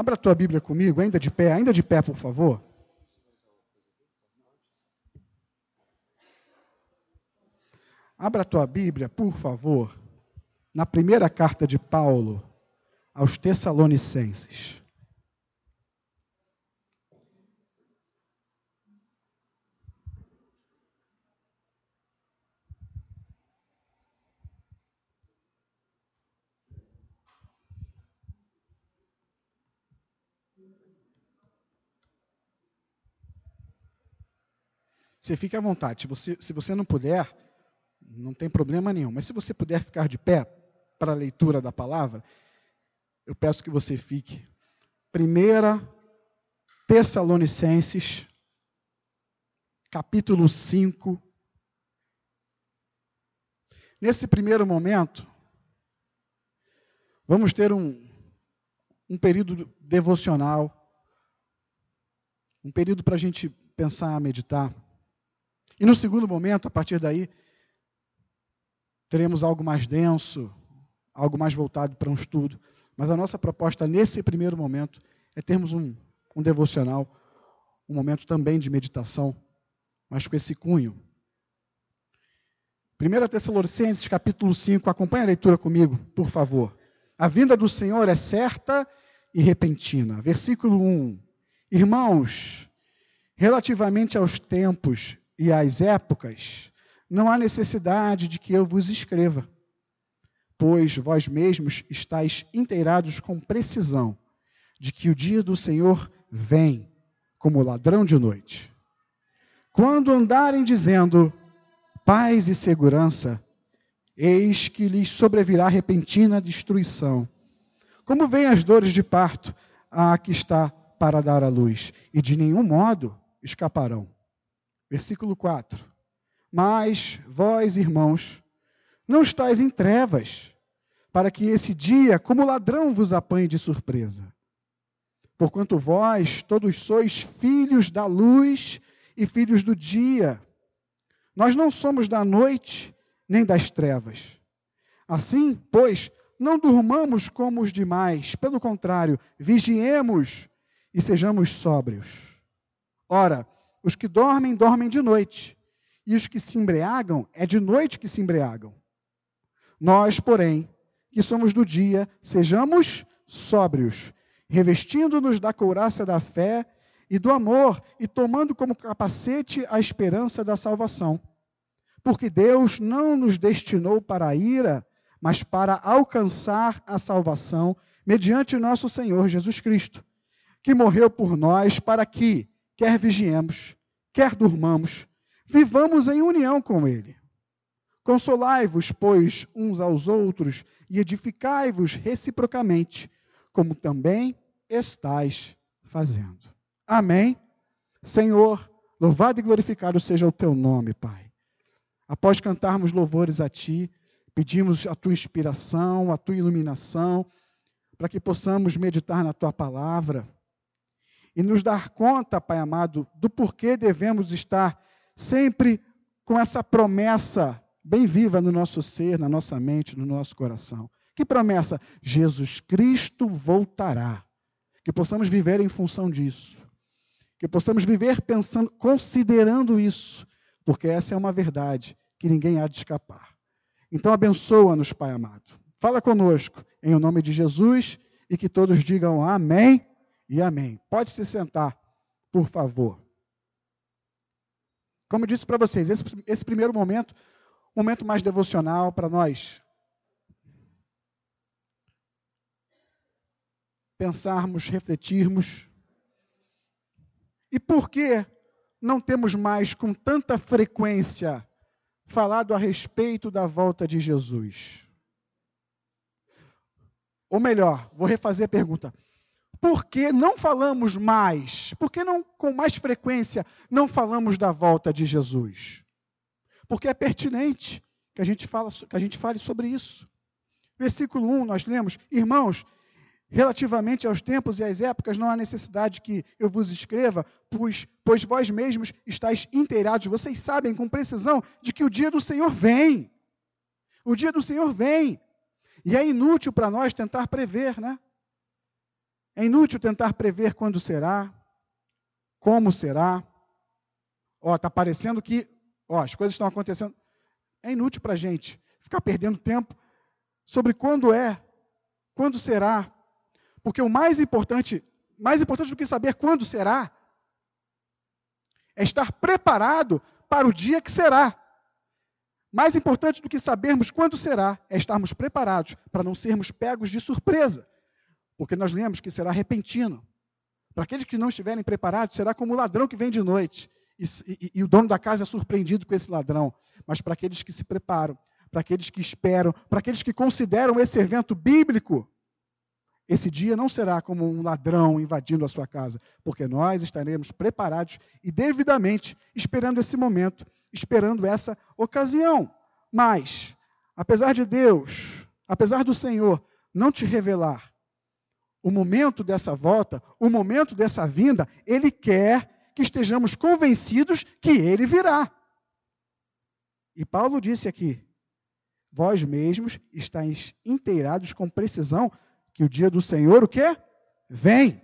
Abra a tua Bíblia comigo, ainda de pé, ainda de pé, por favor. Abra a tua Bíblia, por favor, na primeira carta de Paulo aos Tessalonicenses. Você fique à vontade. Se você, se você não puder, não tem problema nenhum. Mas se você puder ficar de pé para a leitura da palavra, eu peço que você fique. Primeira Tessalonicenses, capítulo 5. Nesse primeiro momento, vamos ter um, um período devocional, um período para a gente pensar, meditar. E no segundo momento, a partir daí, teremos algo mais denso, algo mais voltado para um estudo. Mas a nossa proposta nesse primeiro momento é termos um, um devocional, um momento também de meditação, mas com esse cunho. 1 Tessalonicenses capítulo 5, acompanhe a leitura comigo, por favor. A vinda do Senhor é certa e repentina. Versículo 1. Irmãos, relativamente aos tempos e às épocas, não há necessidade de que eu vos escreva, pois vós mesmos estáis inteirados com precisão de que o dia do Senhor vem como ladrão de noite. Quando andarem dizendo paz e segurança, eis que lhes sobrevirá repentina destruição. Como vêm as dores de parto a que está para dar à luz, e de nenhum modo escaparão. Versículo 4. Mas vós, irmãos, não estáis em trevas, para que esse dia, como ladrão, vos apanhe de surpresa. Porquanto vós todos sois filhos da luz e filhos do dia. Nós não somos da noite nem das trevas. Assim, pois, não durmamos como os demais, pelo contrário, vigiemos e sejamos sóbrios. Ora, os que dormem, dormem de noite, e os que se embriagam, é de noite que se embriagam. Nós, porém, que somos do dia, sejamos sóbrios, revestindo-nos da couraça da fé e do amor, e tomando como capacete a esperança da salvação. Porque Deus não nos destinou para a ira, mas para alcançar a salvação mediante nosso Senhor Jesus Cristo, que morreu por nós para que, quer vigiemos, quer durmamos, vivamos em união com Ele. Consolai-vos, pois, uns aos outros e edificai-vos reciprocamente, como também estais fazendo. Amém? Senhor, louvado e glorificado seja o teu nome, Pai. Após cantarmos louvores a Ti, pedimos a Tua inspiração, a Tua iluminação, para que possamos meditar na Tua palavra e nos dar conta, Pai amado, do porquê devemos estar sempre com essa promessa bem viva no nosso ser, na nossa mente, no nosso coração. Que promessa? Jesus Cristo voltará. Que possamos viver em função disso. Que possamos viver pensando, considerando isso, porque essa é uma verdade que ninguém há de escapar. Então abençoa-nos, Pai amado. Fala conosco em o nome de Jesus e que todos digam amém e amém. Pode se sentar, por favor. Como eu disse para vocês, esse, esse primeiro momento, um momento mais devocional para nós. Pensarmos, refletirmos. E por que não temos mais com tanta frequência falado a respeito da volta de Jesus? Ou melhor, vou refazer a pergunta: por que não falamos mais? Por que não, com mais frequência, não falamos da volta de Jesus? Porque é pertinente que a gente, fala, que a gente fale sobre isso. Versículo 1, nós lemos: Irmãos, relativamente aos tempos e às épocas, não há necessidade que eu vos escreva, pois, pois vós mesmos estáis inteirados, vocês sabem com precisão de que o dia do Senhor vem. O dia do Senhor vem. E é inútil para nós tentar prever, né? É inútil tentar prever quando será, como será. Ó, está parecendo que ó, as coisas estão acontecendo. É inútil para a gente ficar perdendo tempo sobre quando é, quando será. Porque o mais importante, mais importante do que saber quando será, é estar preparado para o dia que será. Mais importante do que sabermos quando será, é estarmos preparados para não sermos pegos de surpresa. Porque nós lemos que será repentino. Para aqueles que não estiverem preparados, será como o ladrão que vem de noite. E, e, e o dono da casa é surpreendido com esse ladrão. Mas para aqueles que se preparam, para aqueles que esperam, para aqueles que consideram esse evento bíblico, esse dia não será como um ladrão invadindo a sua casa, porque nós estaremos preparados e devidamente esperando esse momento, esperando essa ocasião. Mas, apesar de Deus, apesar do Senhor não te revelar o momento dessa volta, o momento dessa vinda, Ele quer que estejamos convencidos que Ele virá. E Paulo disse aqui: vós mesmos estáis inteirados com precisão que o dia do Senhor o quê? Vem.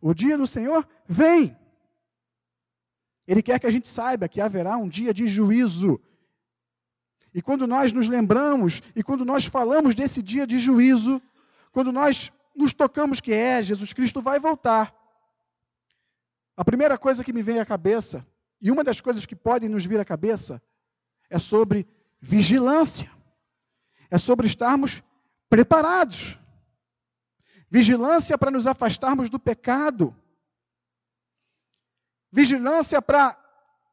O dia do Senhor vem. Ele quer que a gente saiba que haverá um dia de juízo. E quando nós nos lembramos e quando nós falamos desse dia de juízo, quando nós nos tocamos que é Jesus Cristo vai voltar, a primeira coisa que me vem à cabeça, e uma das coisas que podem nos vir à cabeça, é sobre vigilância. É sobre estarmos preparados. Vigilância para nos afastarmos do pecado. Vigilância para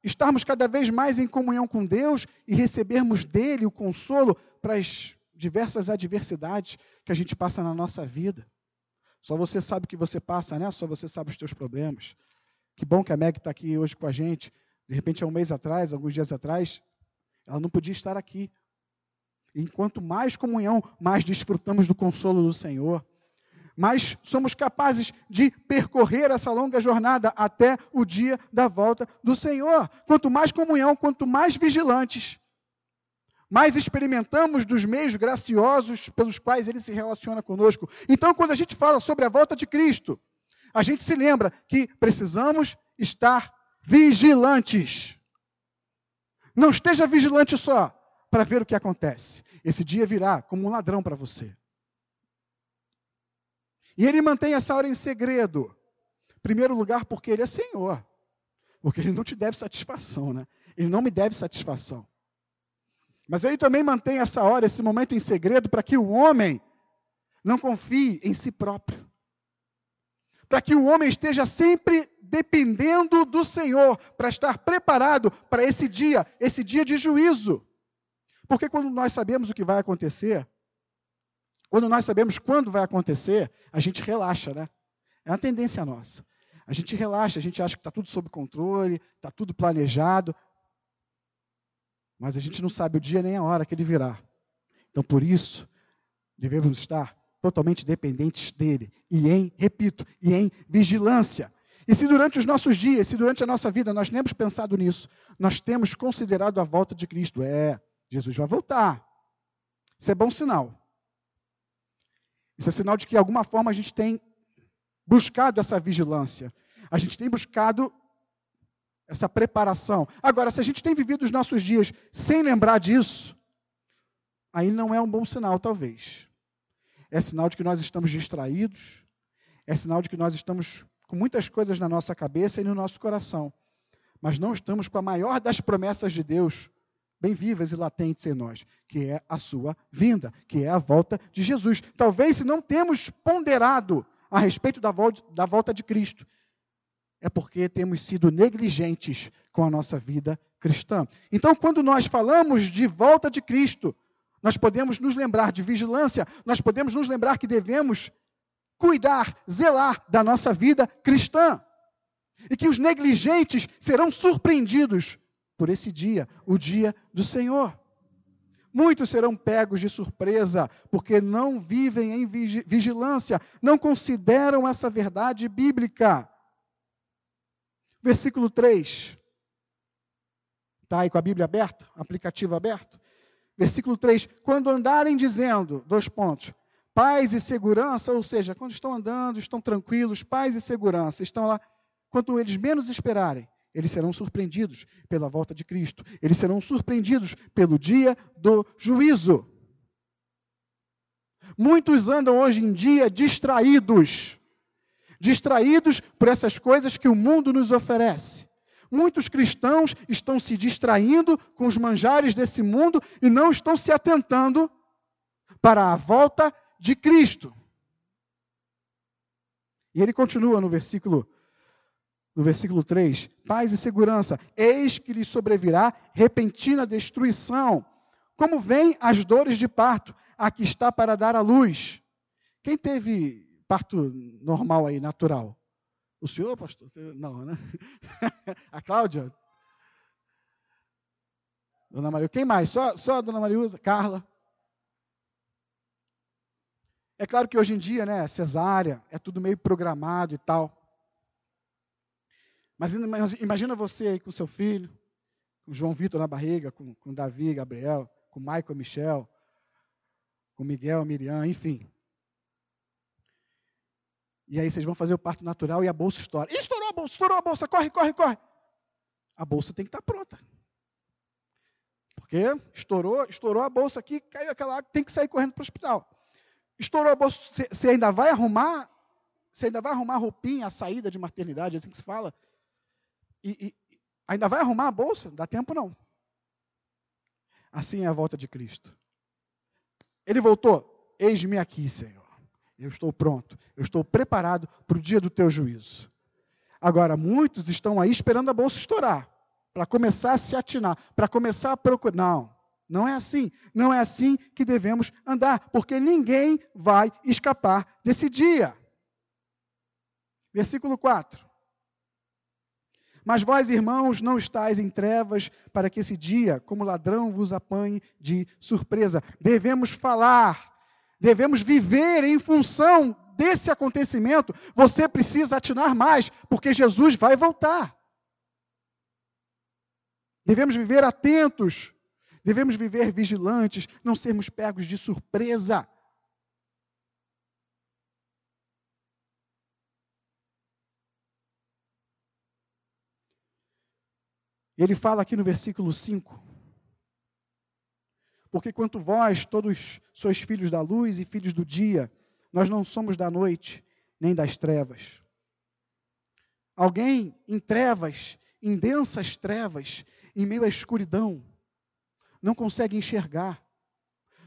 estarmos cada vez mais em comunhão com Deus e recebermos dele o consolo para as diversas adversidades que a gente passa na nossa vida. Só você sabe o que você passa, né? Só você sabe os teus problemas. Que bom que a Meg está aqui hoje com a gente. De repente, há um mês atrás, alguns dias atrás, ela não podia estar aqui. Enquanto mais comunhão, mais desfrutamos do consolo do Senhor. Mais somos capazes de percorrer essa longa jornada até o dia da volta do Senhor. Quanto mais comunhão, quanto mais vigilantes, mais experimentamos dos meios graciosos pelos quais ele se relaciona conosco. Então, quando a gente fala sobre a volta de Cristo, a gente se lembra que precisamos estar vigilantes. Não esteja vigilante só para ver o que acontece. Esse dia virá como um ladrão para você. E ele mantém essa hora em segredo. Em primeiro lugar, porque ele é Senhor. Porque ele não te deve satisfação, né? Ele não me deve satisfação. Mas ele também mantém essa hora, esse momento em segredo, para que o homem não confie em si próprio. Para que o homem esteja sempre dependendo do Senhor para estar preparado para esse dia, esse dia de juízo. Porque quando nós sabemos o que vai acontecer, quando nós sabemos quando vai acontecer, a gente relaxa, né? É uma tendência nossa. A gente relaxa, a gente acha que está tudo sob controle, está tudo planejado, mas a gente não sabe o dia nem a hora que ele virá. Então, por isso, devemos estar totalmente dependentes dele e em, repito, e em vigilância. E se durante os nossos dias, se durante a nossa vida nós temos pensado nisso, nós temos considerado a volta de Cristo, é, Jesus vai voltar. Isso é bom sinal. Isso é sinal de que, de alguma forma, a gente tem buscado essa vigilância. A gente tem buscado essa preparação. Agora, se a gente tem vivido os nossos dias sem lembrar disso, aí não é um bom sinal, talvez. É sinal de que nós estamos distraídos, é sinal de que nós estamos com muitas coisas na nossa cabeça e no nosso coração, mas não estamos com a maior das promessas de Deus bem vivas e latentes em nós, que é a sua vinda, que é a volta de Jesus. Talvez se não temos ponderado a respeito da volta, de Cristo, é porque temos sido negligentes com a nossa vida cristã. Então, quando nós falamos de volta de Cristo, nós podemos nos lembrar de vigilância, nós podemos nos lembrar que devemos cuidar, zelar da nossa vida cristã. E que os negligentes serão surpreendidos por esse dia, o dia do Senhor. Muitos serão pegos de surpresa, porque não vivem em vigilância, não consideram essa verdade bíblica. Versículo 3. Está aí com a Bíblia aberta, aplicativo aberto? Versículo 3: Quando andarem dizendo, dois pontos, Paz e segurança, ou seja, quando estão andando, estão tranquilos, paz e segurança, estão lá, quando eles menos esperarem, eles serão surpreendidos pela volta de Cristo, eles serão surpreendidos pelo dia do juízo. Muitos andam hoje em dia distraídos, distraídos por essas coisas que o mundo nos oferece. Muitos cristãos estão se distraindo com os manjares desse mundo e não estão se atentando para a volta de Cristo. E ele continua no versículo no versículo 3, paz e segurança, eis que lhe sobrevirá repentina destruição, como vêm as dores de parto, aqui está para dar a luz. Quem teve parto normal aí, natural? O senhor, pastor? Não, né? a Cláudia? Dona Maria. Quem mais? Só, só a Dona Mariusa? Carla? É claro que hoje em dia, né, cesárea, é tudo meio programado e tal. Mas imagina você aí com seu filho, com João Vitor na barriga, com, com Davi, Gabriel, com Michael, Michel, com Miguel, Miriam, enfim. E aí vocês vão fazer o parto natural e a bolsa estoura. estourou a bolsa, estourou a bolsa, corre, corre, corre. A bolsa tem que estar pronta. Porque estourou, estourou a bolsa aqui, caiu aquela água, tem que sair correndo para o hospital. Estourou a bolsa, você ainda vai arrumar, você ainda vai arrumar a roupinha, a saída de maternidade, é assim que se fala. E, e ainda vai arrumar a bolsa? Dá tempo não. Assim é a volta de Cristo. Ele voltou, eis-me aqui, Senhor. Eu estou pronto, eu estou preparado para o dia do teu juízo. Agora, muitos estão aí esperando a bolsa estourar, para começar a se atinar, para começar a procurar. Não, não é assim. Não é assim que devemos andar, porque ninguém vai escapar desse dia. Versículo 4. Mas vós, irmãos, não estáis em trevas para que esse dia, como ladrão, vos apanhe de surpresa. Devemos falar, devemos viver em função desse acontecimento. Você precisa atinar mais, porque Jesus vai voltar. Devemos viver atentos, devemos viver vigilantes, não sermos pegos de surpresa. Ele fala aqui no versículo 5. Porque quanto vós, todos sois filhos da luz e filhos do dia, nós não somos da noite nem das trevas. Alguém em trevas, em densas trevas, em meio à escuridão, não consegue enxergar,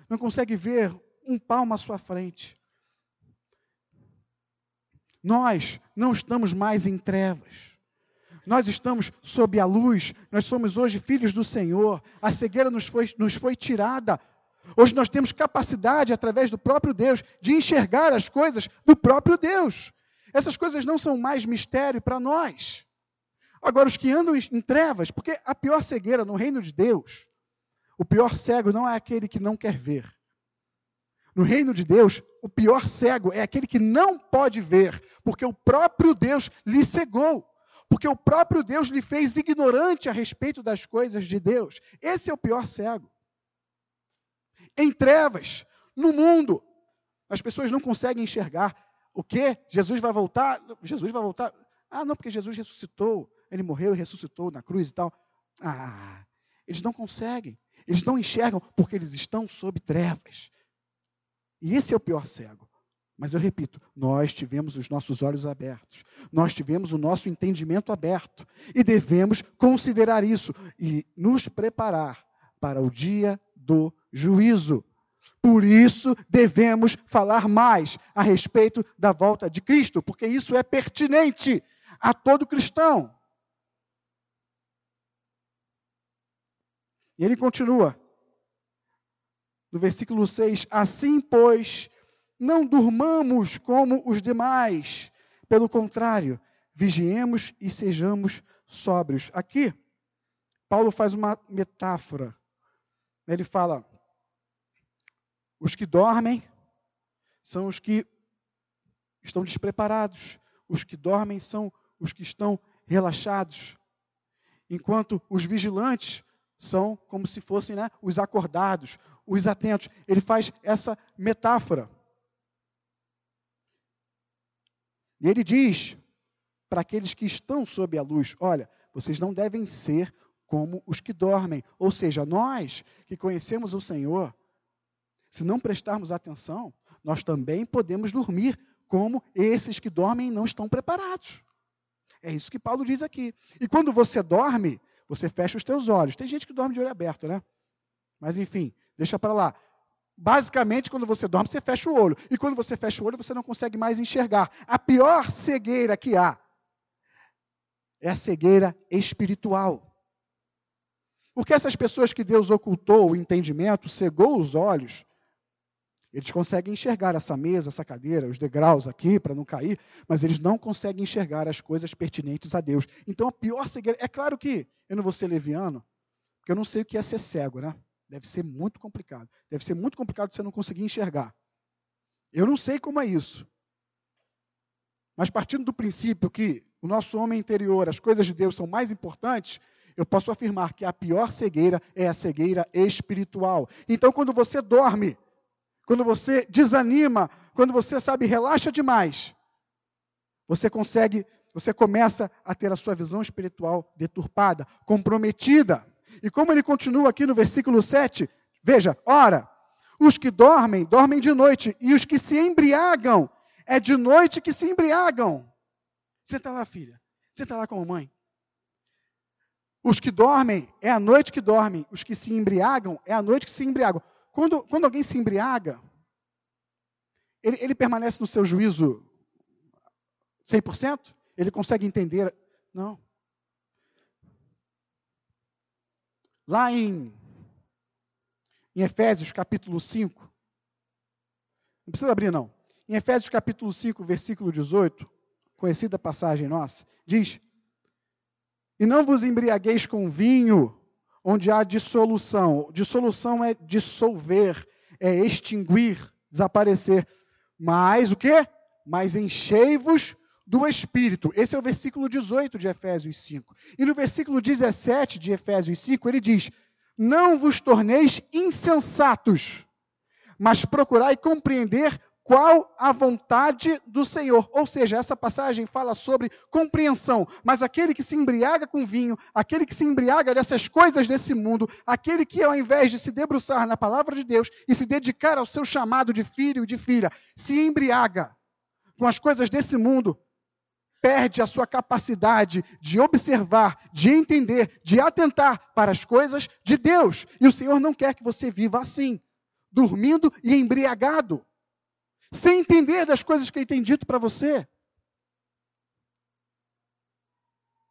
não consegue ver um palmo à sua frente. Nós não estamos mais em trevas nós estamos sob a luz, nós somos hoje filhos do Senhor, a cegueira nos foi, nos foi tirada. Hoje nós temos capacidade, através do próprio Deus, de enxergar as coisas do próprio Deus. Essas coisas não são mais mistério para nós. Agora, os que andam em trevas, porque a pior cegueira no reino de Deus, o pior cego não é aquele que não quer ver. No reino de Deus, o pior cego é aquele que não pode ver, porque o próprio Deus lhe cegou porque o próprio Deus lhe fez ignorante a respeito das coisas de Deus. Esse é o pior cego. Em trevas, no mundo, as pessoas não conseguem enxergar o que? Jesus vai voltar? Jesus vai voltar? Ah, não, porque Jesus ressuscitou, ele morreu e ressuscitou na cruz e tal. Ah, eles não conseguem, eles não enxergam porque eles estão sob trevas. E esse é o pior cego. Mas eu repito, nós tivemos os nossos olhos abertos, nós tivemos o nosso entendimento aberto e devemos considerar isso e nos preparar para o dia do juízo. Por isso devemos falar mais a respeito da volta de Cristo, porque isso é pertinente a todo cristão. E ele continua, no versículo 6: Assim, pois, não durmamos como os demais. Pelo contrário, vigiemos e sejamos sóbrios. Aqui, Paulo faz uma metáfora. Ele fala: os que dormem são os que estão despreparados, os que dormem são os que estão relaxados, enquanto os vigilantes são como se fossem né, os acordados, os atentos. Ele faz essa metáfora. E ele diz para aqueles que estão sob a luz: olha, vocês não devem ser como os que dormem. Ou seja, nós que conhecemos o Senhor, se não prestarmos atenção, nós também podemos dormir como esses que dormem e não estão preparados. É isso que Paulo diz aqui. E quando você dorme, você fecha os teus olhos. Tem gente que dorme de olho aberto, né? Mas enfim, deixa para lá. Basicamente, quando você dorme, você fecha o olho. E quando você fecha o olho, você não consegue mais enxergar. A pior cegueira que há é a cegueira espiritual. Porque essas pessoas que Deus ocultou o entendimento, cegou os olhos, eles conseguem enxergar essa mesa, essa cadeira, os degraus aqui para não cair, mas eles não conseguem enxergar as coisas pertinentes a Deus. Então a pior cegueira. É claro que eu não vou ser leviano, porque eu não sei o que é ser cego, né? Deve ser muito complicado. Deve ser muito complicado você não conseguir enxergar. Eu não sei como é isso. Mas partindo do princípio que o nosso homem interior, as coisas de Deus são mais importantes, eu posso afirmar que a pior cegueira é a cegueira espiritual. Então, quando você dorme, quando você desanima, quando você, sabe, relaxa demais, você consegue, você começa a ter a sua visão espiritual deturpada, comprometida. E como ele continua aqui no versículo 7, veja, ora, os que dormem, dormem de noite, e os que se embriagam, é de noite que se embriagam. Senta lá, filha. Senta lá com a mamãe. Os que dormem, é a noite que dormem. Os que se embriagam, é a noite que se embriagam. Quando, quando alguém se embriaga, ele, ele permanece no seu juízo 100%? Ele consegue entender? Não. Lá em, em Efésios capítulo 5, não precisa abrir não. Em Efésios capítulo 5, versículo 18, conhecida passagem nossa, diz: E não vos embriagueis com vinho, onde há dissolução. Dissolução é dissolver, é extinguir, desaparecer. Mas o quê? Mas enchei-vos do Espírito. Esse é o versículo 18 de Efésios 5. E no versículo 17 de Efésios 5, ele diz: Não vos torneis insensatos, mas procurai compreender qual a vontade do Senhor. Ou seja, essa passagem fala sobre compreensão, mas aquele que se embriaga com vinho, aquele que se embriaga dessas coisas desse mundo, aquele que ao invés de se debruçar na palavra de Deus e se dedicar ao seu chamado de filho e de filha, se embriaga com as coisas desse mundo, perde a sua capacidade de observar, de entender, de atentar para as coisas de Deus. E o Senhor não quer que você viva assim, dormindo e embriagado sem entender das coisas que ele tem dito para você.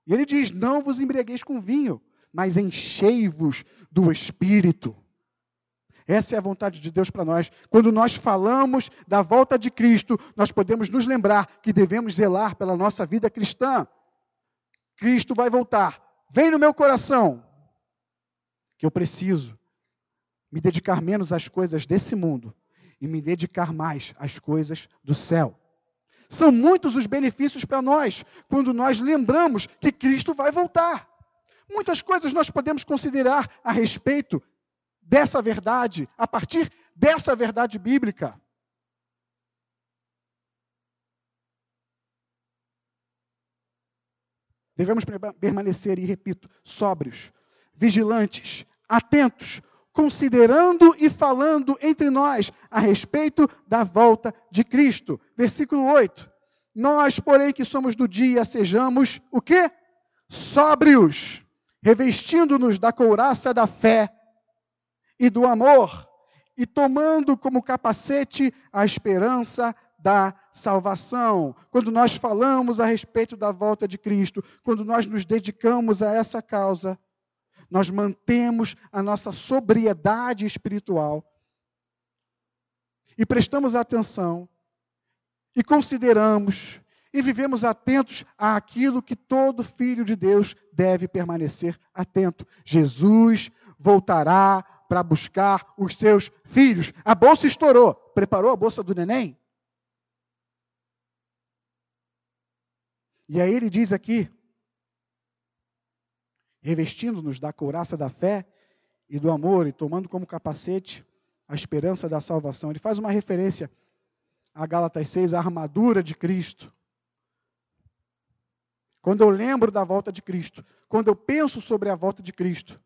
E ele diz: Não vos embriagueis com vinho, mas enchei-vos do espírito. Essa é a vontade de Deus para nós. Quando nós falamos da volta de Cristo, nós podemos nos lembrar que devemos zelar pela nossa vida cristã. Cristo vai voltar. Vem no meu coração que eu preciso me dedicar menos às coisas desse mundo e me dedicar mais às coisas do céu. São muitos os benefícios para nós quando nós lembramos que Cristo vai voltar. Muitas coisas nós podemos considerar a respeito dessa verdade, a partir dessa verdade bíblica. Devemos permanecer, e repito, sóbrios, vigilantes, atentos, considerando e falando entre nós a respeito da volta de Cristo. Versículo 8. Nós, porém, que somos do dia, sejamos o quê? Sóbrios, revestindo-nos da couraça da fé e do amor, e tomando como capacete a esperança da salvação. Quando nós falamos a respeito da volta de Cristo, quando nós nos dedicamos a essa causa, nós mantemos a nossa sobriedade espiritual e prestamos atenção e consideramos e vivemos atentos àquilo que todo filho de Deus deve permanecer atento. Jesus voltará para buscar os seus filhos. A bolsa estourou. Preparou a bolsa do neném? E aí ele diz aqui, revestindo-nos da couraça da fé e do amor e tomando como capacete a esperança da salvação. Ele faz uma referência a Gálatas 6, a armadura de Cristo. quando eu lembro da volta de Cristo, quando eu penso sobre a volta de Cristo,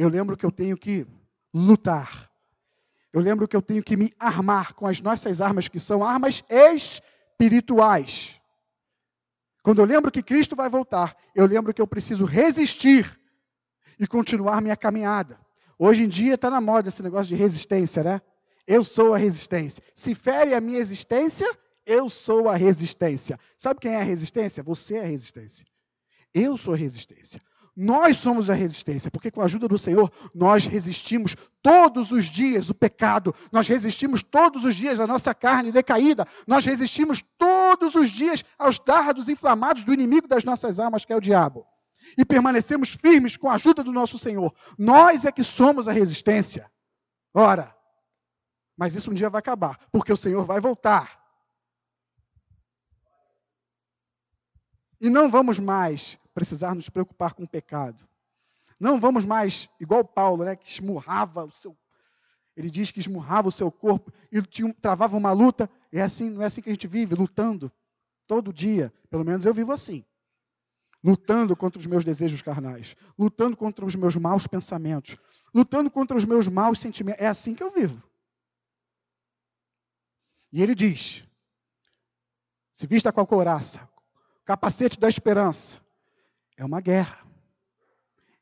eu lembro que eu tenho que lutar. Eu lembro que eu tenho que me armar com as nossas armas, que são armas espirituais. Quando eu lembro que Cristo vai voltar, eu lembro que eu preciso resistir e continuar minha caminhada. Hoje em dia está na moda esse negócio de resistência, né? Eu sou a resistência. Se fere a minha existência, eu sou a resistência. Sabe quem é a resistência? Você é a resistência. Eu sou a resistência. Nós somos a resistência, porque com a ajuda do Senhor, nós resistimos todos os dias o pecado, nós resistimos todos os dias a nossa carne decaída, nós resistimos todos os dias aos dardos inflamados do inimigo das nossas almas, que é o diabo. E permanecemos firmes com a ajuda do nosso Senhor. Nós é que somos a resistência. Ora, mas isso um dia vai acabar, porque o Senhor vai voltar. E não vamos mais precisar nos preocupar com o pecado. Não vamos mais, igual Paulo, né, que esmurrava o seu. Ele diz que esmurrava o seu corpo e tinha, travava uma luta. É assim, não é assim que a gente vive, lutando todo dia. Pelo menos eu vivo assim. Lutando contra os meus desejos carnais, lutando contra os meus maus pensamentos, lutando contra os meus maus sentimentos. É assim que eu vivo. E ele diz: se vista com a couraça, capacete da esperança. É uma guerra.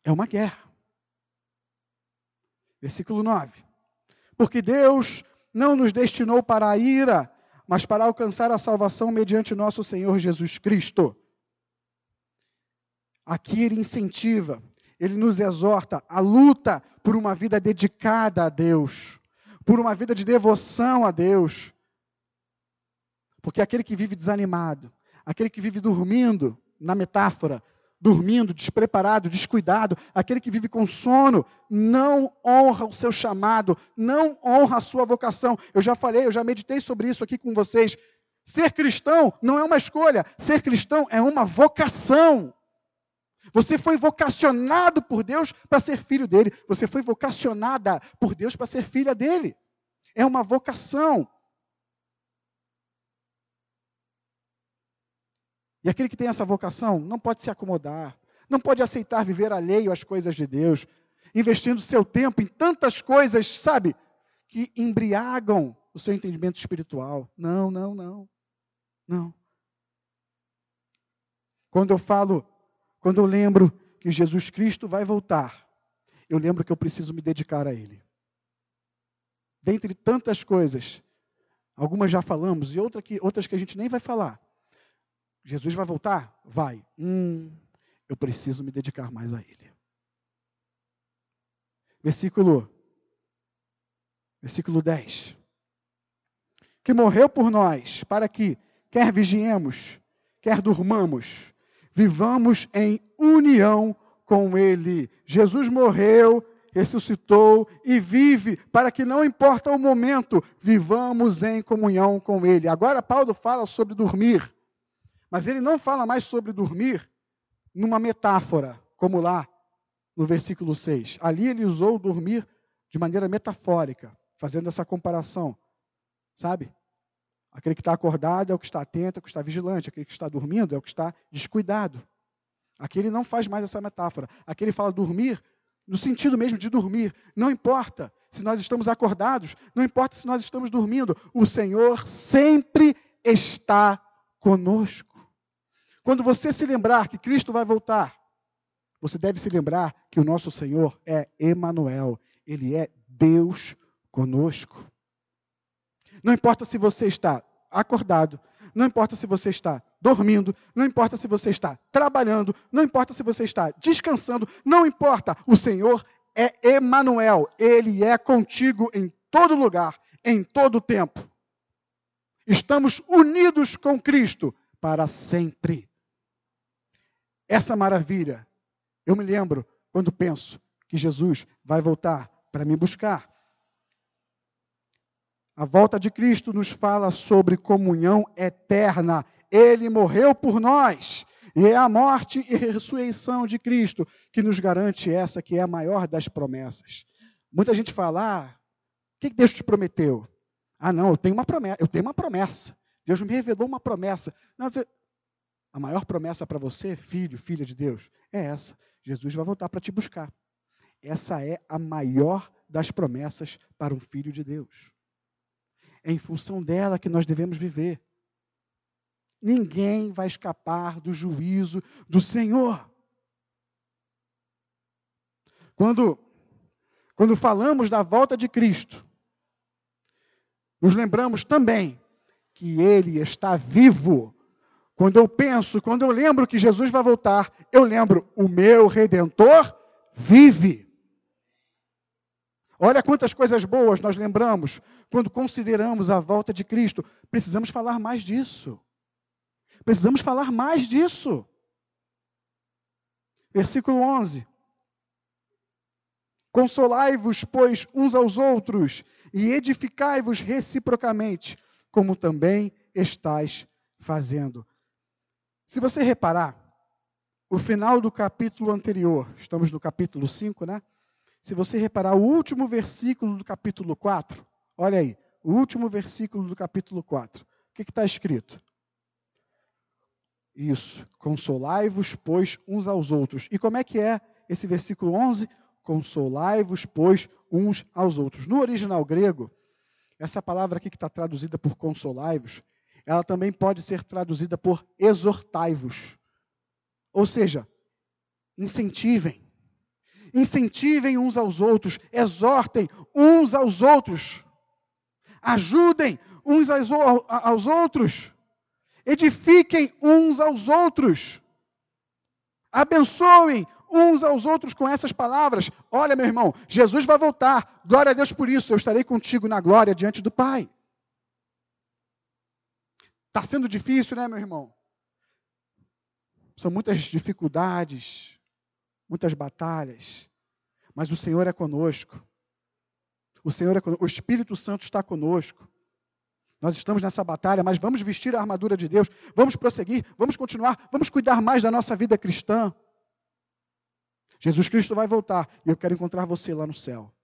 É uma guerra. Versículo 9. Porque Deus não nos destinou para a ira, mas para alcançar a salvação mediante nosso Senhor Jesus Cristo. Aqui ele incentiva, ele nos exorta a luta por uma vida dedicada a Deus, por uma vida de devoção a Deus. Porque aquele que vive desanimado, aquele que vive dormindo, na metáfora, dormindo, despreparado, descuidado, aquele que vive com sono, não honra o seu chamado, não honra a sua vocação. Eu já falei, eu já meditei sobre isso aqui com vocês. Ser cristão não é uma escolha, ser cristão é uma vocação. Você foi vocacionado por Deus para ser filho dele, você foi vocacionada por Deus para ser filha dele. É uma vocação. E aquele que tem essa vocação não pode se acomodar, não pode aceitar viver alheio às coisas de Deus, investindo seu tempo em tantas coisas, sabe, que embriagam o seu entendimento espiritual. Não, não, não. Não. Quando eu falo, quando eu lembro que Jesus Cristo vai voltar, eu lembro que eu preciso me dedicar a Ele. Dentre tantas coisas, algumas já falamos e outra que, outras que a gente nem vai falar. Jesus vai voltar? Vai. Hum, eu preciso me dedicar mais a Ele. Versículo, versículo 10. Que morreu por nós, para que, quer vigiemos, quer durmamos, vivamos em união com Ele. Jesus morreu, ressuscitou e vive, para que não importa o momento, vivamos em comunhão com Ele. Agora, Paulo fala sobre dormir. Mas ele não fala mais sobre dormir numa metáfora, como lá no versículo 6. Ali ele usou dormir de maneira metafórica, fazendo essa comparação. Sabe? Aquele que está acordado é o que está atento, é o que está vigilante. Aquele que está dormindo é o que está descuidado. Aqui ele não faz mais essa metáfora. Aqui ele fala dormir no sentido mesmo de dormir. Não importa se nós estamos acordados, não importa se nós estamos dormindo, o Senhor sempre está conosco. Quando você se lembrar que Cristo vai voltar, você deve se lembrar que o nosso Senhor é Emanuel, ele é Deus conosco. Não importa se você está acordado, não importa se você está dormindo, não importa se você está trabalhando, não importa se você está descansando, não importa, o Senhor é Emanuel, ele é contigo em todo lugar, em todo tempo. Estamos unidos com Cristo para sempre essa maravilha. Eu me lembro quando penso que Jesus vai voltar para me buscar. A volta de Cristo nos fala sobre comunhão eterna. Ele morreu por nós. E é a morte e ressurreição de Cristo que nos garante essa que é a maior das promessas. Muita gente fala: ah, o que Deus te prometeu? Ah, não, eu tenho uma promessa. Eu tenho uma promessa. Deus me revelou uma promessa. Não, A maior promessa para você, filho, filha de Deus, é essa: Jesus vai voltar para te buscar. Essa é a maior das promessas para um filho de Deus. É em função dela que nós devemos viver. Ninguém vai escapar do juízo do Senhor. Quando, quando falamos da volta de Cristo, nos lembramos também que Ele está vivo. Quando eu penso, quando eu lembro que Jesus vai voltar, eu lembro, o meu redentor vive. Olha quantas coisas boas nós lembramos quando consideramos a volta de Cristo. Precisamos falar mais disso. Precisamos falar mais disso. Versículo 11. Consolai-vos, pois, uns aos outros e edificai-vos reciprocamente, como também estáis fazendo. Se você reparar, o final do capítulo anterior, estamos no capítulo 5, né? Se você reparar o último versículo do capítulo 4, olha aí, o último versículo do capítulo 4. O que está escrito? Isso, consolai-vos, pois, uns aos outros. E como é que é esse versículo 11? Consolai-vos, pois, uns aos outros. No original grego, essa palavra aqui que está traduzida por consolai-vos, ela também pode ser traduzida por exortai-vos. Ou seja, incentivem, incentivem uns aos outros, exortem uns aos outros, ajudem uns aos outros, edifiquem uns aos outros, abençoem uns aos outros com essas palavras. Olha, meu irmão, Jesus vai voltar, glória a Deus por isso, eu estarei contigo na glória diante do Pai. Está sendo difícil, né, meu irmão? São muitas dificuldades, muitas batalhas, mas o Senhor é conosco. O Senhor é conosco. O Espírito Santo está conosco. Nós estamos nessa batalha, mas vamos vestir a armadura de Deus, vamos prosseguir, vamos continuar, vamos cuidar mais da nossa vida cristã. Jesus Cristo vai voltar e eu quero encontrar você lá no céu.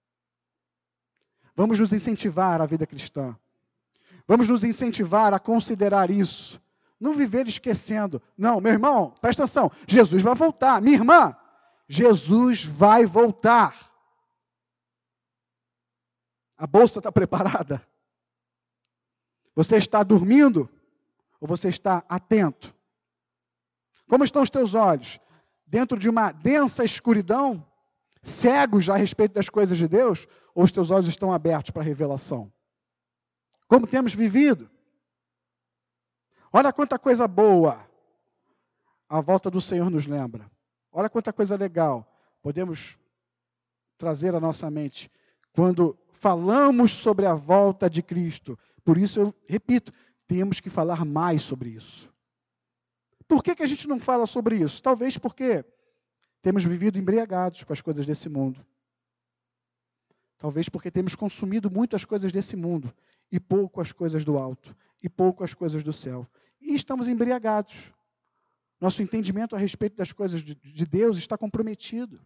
Vamos nos incentivar à vida cristã. Vamos nos incentivar a considerar isso. Não viver esquecendo. Não, meu irmão, presta atenção. Jesus vai voltar. Minha irmã, Jesus vai voltar. A bolsa está preparada? Você está dormindo ou você está atento? Como estão os teus olhos? Dentro de uma densa escuridão, cegos a respeito das coisas de Deus, ou os teus olhos estão abertos para a revelação? Como temos vivido? Olha quanta coisa boa a volta do Senhor nos lembra. Olha quanta coisa legal podemos trazer à nossa mente quando falamos sobre a volta de Cristo. Por isso eu repito, temos que falar mais sobre isso. Por que, que a gente não fala sobre isso? Talvez porque temos vivido embriagados com as coisas desse mundo. Talvez porque temos consumido muito as coisas desse mundo e pouco as coisas do alto, e pouco as coisas do céu. E estamos embriagados. Nosso entendimento a respeito das coisas de, de Deus está comprometido.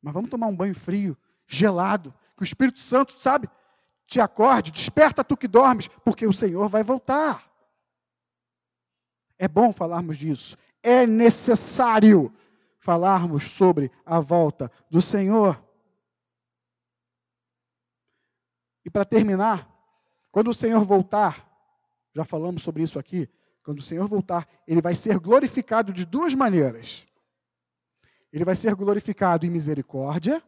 Mas vamos tomar um banho frio, gelado, que o Espírito Santo, sabe, te acorde, desperta tu que dormes, porque o Senhor vai voltar. É bom falarmos disso. É necessário falarmos sobre a volta do Senhor. E para terminar, quando o Senhor voltar, já falamos sobre isso aqui, quando o Senhor voltar, ele vai ser glorificado de duas maneiras. Ele vai ser glorificado em misericórdia,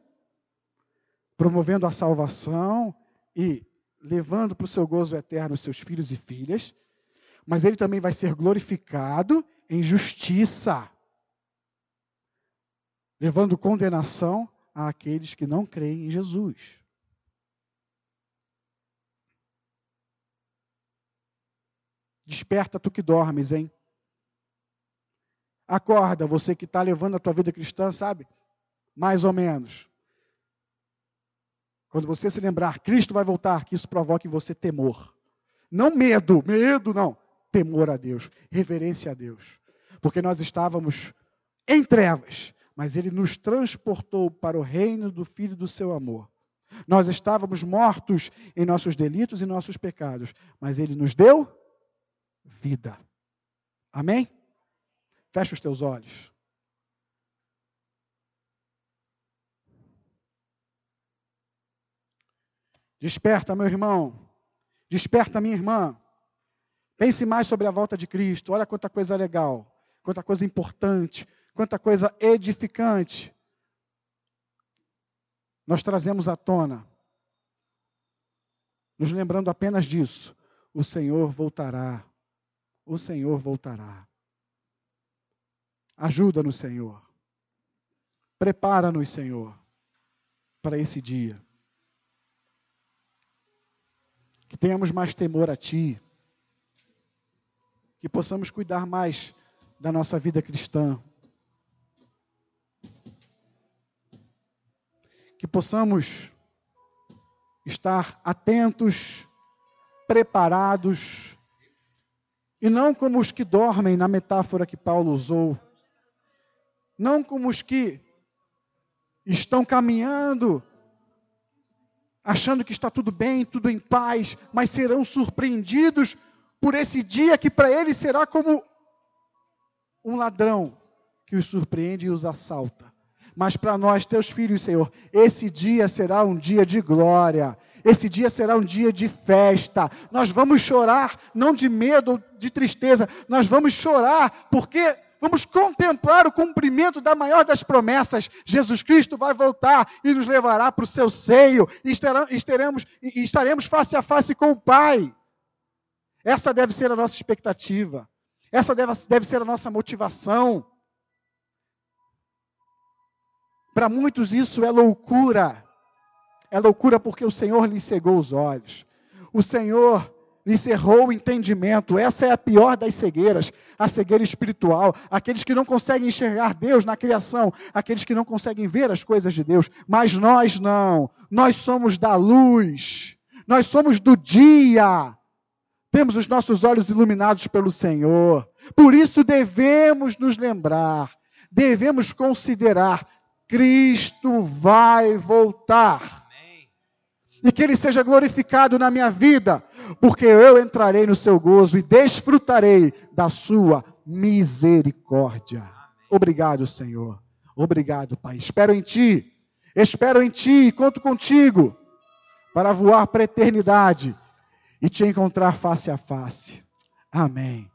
promovendo a salvação e levando para o seu gozo eterno os seus filhos e filhas, mas ele também vai ser glorificado em justiça, levando condenação àqueles que não creem em Jesus. Desperta tu que dormes, hein? Acorda, você que está levando a tua vida cristã, sabe? Mais ou menos. Quando você se lembrar, Cristo vai voltar, que isso provoque em você temor. Não medo, medo não. Temor a Deus, reverência a Deus. Porque nós estávamos em trevas, mas Ele nos transportou para o reino do Filho do seu amor. Nós estávamos mortos em nossos delitos e nossos pecados, mas Ele nos deu vida. Amém? Fecha os teus olhos. Desperta, meu irmão. Desperta, minha irmã. Pense mais sobre a volta de Cristo. Olha quanta coisa legal, quanta coisa importante, quanta coisa edificante. Nós trazemos à tona, nos lembrando apenas disso: o Senhor voltará. O Senhor voltará. Ajuda-nos, Senhor. Prepara-nos, Senhor, para esse dia. Que tenhamos mais temor a Ti. Que possamos cuidar mais da nossa vida cristã. Que possamos estar atentos, preparados, e não como os que dormem, na metáfora que Paulo usou, não como os que estão caminhando achando que está tudo bem, tudo em paz, mas serão surpreendidos por esse dia que para eles será como um ladrão que os surpreende e os assalta. Mas para nós, teus filhos, Senhor, esse dia será um dia de glória. Esse dia será um dia de festa. Nós vamos chorar, não de medo ou de tristeza, nós vamos chorar porque vamos contemplar o cumprimento da maior das promessas. Jesus Cristo vai voltar e nos levará para o seu seio, e estaremos, e estaremos face a face com o Pai. Essa deve ser a nossa expectativa, essa deve, deve ser a nossa motivação. Para muitos isso é loucura, é loucura porque o Senhor lhe cegou os olhos. O Senhor lhe cerrou o entendimento. Essa é a pior das cegueiras, a cegueira espiritual. Aqueles que não conseguem enxergar Deus na criação, aqueles que não conseguem ver as coisas de Deus. Mas nós não. Nós somos da luz. Nós somos do dia. Temos os nossos olhos iluminados pelo Senhor. Por isso devemos nos lembrar, devemos considerar: Cristo vai voltar. E que Ele seja glorificado na minha vida, porque eu entrarei no seu gozo e desfrutarei da sua misericórdia. Obrigado, Senhor. Obrigado, Pai. Espero em Ti. Espero em Ti e conto contigo para voar para a eternidade e te encontrar face a face. Amém.